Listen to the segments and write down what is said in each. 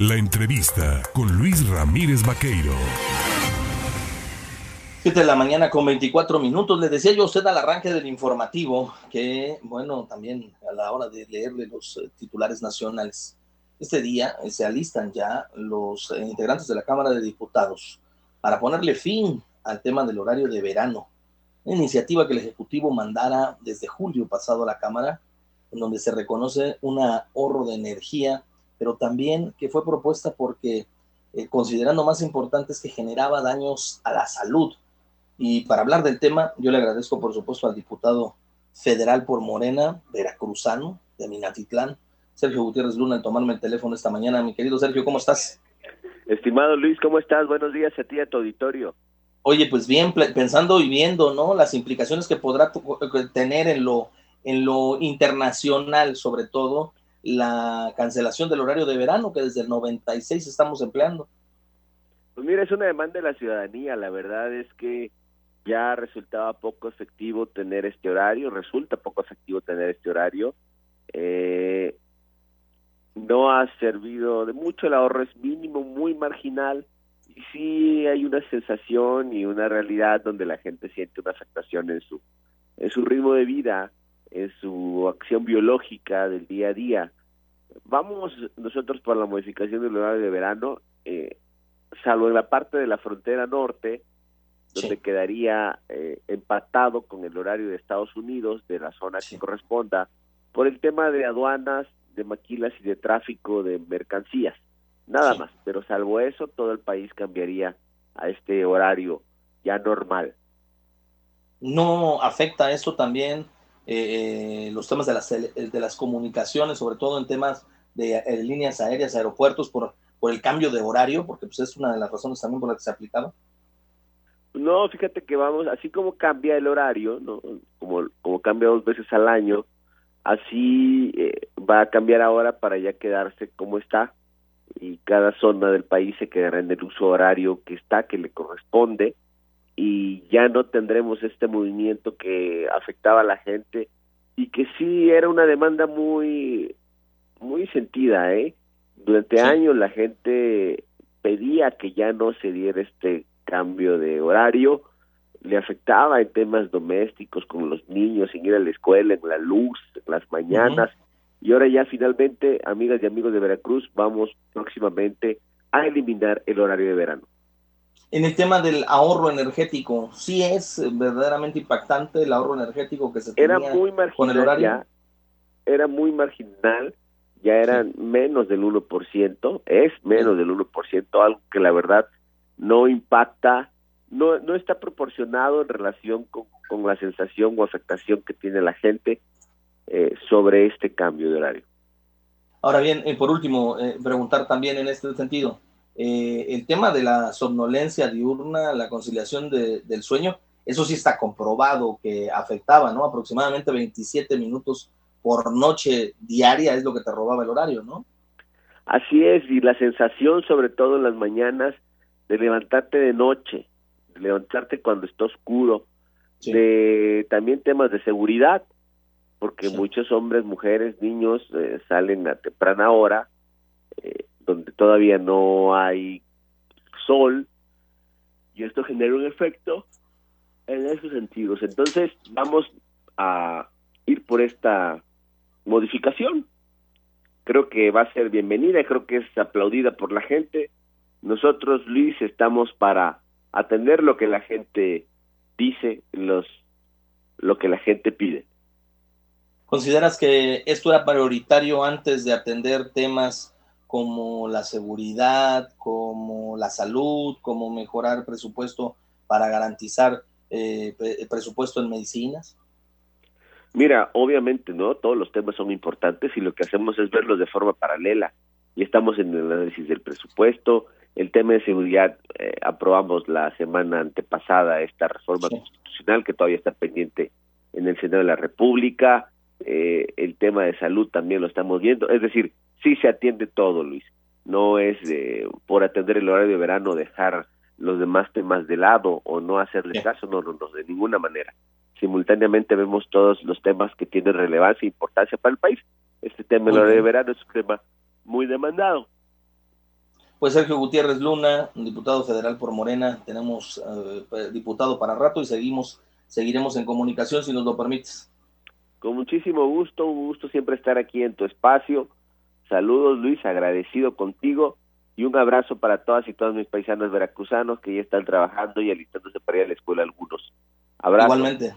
La entrevista con Luis Ramírez Vaqueiro. 7 de la mañana con 24 minutos. Le decía yo a usted al arranque del informativo que, bueno, también a la hora de leerle los eh, titulares nacionales, este día eh, se alistan ya los eh, integrantes de la Cámara de Diputados para ponerle fin al tema del horario de verano. Una iniciativa que el Ejecutivo mandara desde julio pasado a la Cámara, en donde se reconoce un ahorro de energía, pero también que fue propuesta porque, considerando más importante, es que generaba daños a la salud y para hablar del tema, yo le agradezco, por supuesto, al diputado federal por Morena, veracruzano, de Minatitlán, Sergio Gutiérrez Luna, en tomarme el teléfono esta mañana. Mi querido Sergio, ¿cómo estás? Estimado Luis, ¿cómo estás? Buenos días a ti y a tu auditorio. Oye, pues bien, pensando y viendo, ¿no? Las implicaciones que podrá tener en lo, en lo internacional, sobre todo, la cancelación del horario de verano que desde el 96 estamos empleando. Pues mira, es una demanda de la ciudadanía. La verdad es que ya resultaba poco efectivo tener este horario, resulta poco efectivo tener este horario. Eh, no ha servido de mucho, el ahorro es mínimo, muy marginal, y sí hay una sensación y una realidad donde la gente siente una afectación en su, en su ritmo de vida, en su acción biológica del día a día. Vamos nosotros por la modificación del horario de verano, eh, salvo en la parte de la frontera norte, donde quedaría eh, empatado con el horario de Estados Unidos, de la zona que corresponda, por el tema de aduanas, de maquilas y de tráfico de mercancías. Nada más, pero salvo eso, todo el país cambiaría a este horario ya normal. ¿No afecta esto también eh, eh, los temas de las, de las comunicaciones, sobre todo en temas de líneas aéreas, aeropuertos, por, por el cambio de horario? Porque pues, es una de las razones también por las que se aplicaba. No, fíjate que vamos, así como cambia el horario, ¿no? como, como cambia dos veces al año, así eh, va a cambiar ahora para ya quedarse como está y cada zona del país se quedará en el uso horario que está, que le corresponde y ya no tendremos este movimiento que afectaba a la gente y que sí era una demanda muy muy sentida, ¿eh? Durante años la gente pedía que ya no se diera este cambio de horario, le afectaba en temas domésticos como los niños, sin ir a la escuela, en la luz, en las mañanas. Y ahora ya finalmente, amigas y amigos de Veracruz, vamos próximamente a eliminar el horario de verano. En el tema del ahorro energético, sí es verdaderamente impactante el ahorro energético que se tenía era muy marginal con el horario. era muy marginal, ya eran menos del 1%, es menos del 1%, algo que la verdad no impacta, no, no está proporcionado en relación con, la sensación o afectación que tiene la gente eh, sobre este cambio de horario. Ahora bien, eh, por último, eh, preguntar también en este sentido, el tema de la somnolencia diurna, la conciliación del sueño, eso sí está comprobado que afectaba, ¿no? Aproximadamente 27 minutos por noche diaria es lo que te robaba el horario, ¿no? Así es, y la sensación, sobre todo en las mañanas, de levantarte de noche, de levantarte cuando está oscuro, de también temas de seguridad, porque muchos hombres, mujeres, niños eh, salen a temprana hora, eh, donde todavía no hay sol, y esto genera un efecto en esos sentidos. Entonces, vamos a ir por esta modificación. Creo que va a ser bienvenida, creo que es aplaudida por la gente nosotros, Luis, estamos para atender lo que la gente dice, los lo que la gente pide. ¿Consideras que esto era prioritario antes de atender temas como la seguridad, como la salud, como mejorar presupuesto para garantizar eh, el presupuesto en medicinas? Mira, obviamente, ¿no? Todos los temas son importantes y lo que hacemos es verlos de forma paralela. Y estamos en el análisis del presupuesto, el tema de seguridad, eh, aprobamos la semana antepasada esta reforma constitucional que todavía está pendiente en el Senado de la República. Eh, el tema de salud también lo estamos viendo. Es decir, sí se atiende todo, Luis. No es por atender el horario de verano dejar los demás temas de lado o no hacerle caso, no, no, no, de ninguna manera. Simultáneamente vemos todos los temas que tienen relevancia e importancia para el país. Este tema del horario de verano es un tema muy demandado Pues Sergio Gutiérrez Luna, diputado federal por Morena, tenemos eh, diputado para rato y seguimos, seguiremos en comunicación si nos lo permites. Con muchísimo gusto, un gusto siempre estar aquí en tu espacio. Saludos Luis, agradecido contigo y un abrazo para todas y todos mis paisanos veracruzanos que ya están trabajando y alistándose para ir a la escuela algunos. Igualmente.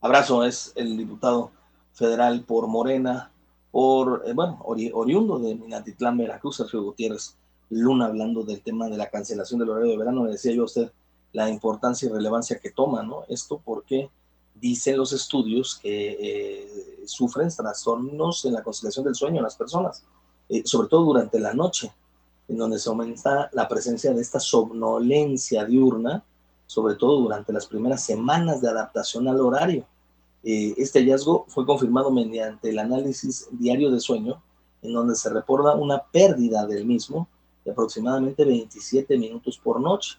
Abrazo es el diputado federal por Morena, por, eh, bueno, oriundo de Minatitlán, Veracruz, Sergio Gutiérrez Luna, hablando del tema de la cancelación del horario de verano, decía yo a usted la importancia y relevancia que toma, ¿no? Esto porque dicen los estudios que eh, sufren trastornos en la conciliación del sueño en las personas, sobre todo durante la noche, en donde se aumenta la presencia de esta somnolencia diurna, sobre todo durante las primeras semanas de adaptación al horario. Eh, este hallazgo fue confirmado mediante el análisis diario de sueño, en donde se reporta una pérdida del mismo de aproximadamente 27 minutos por noche.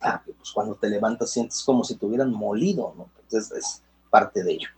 Ah, pues cuando te levantas sientes como si te hubieran molido, ¿no? Entonces es parte de ello.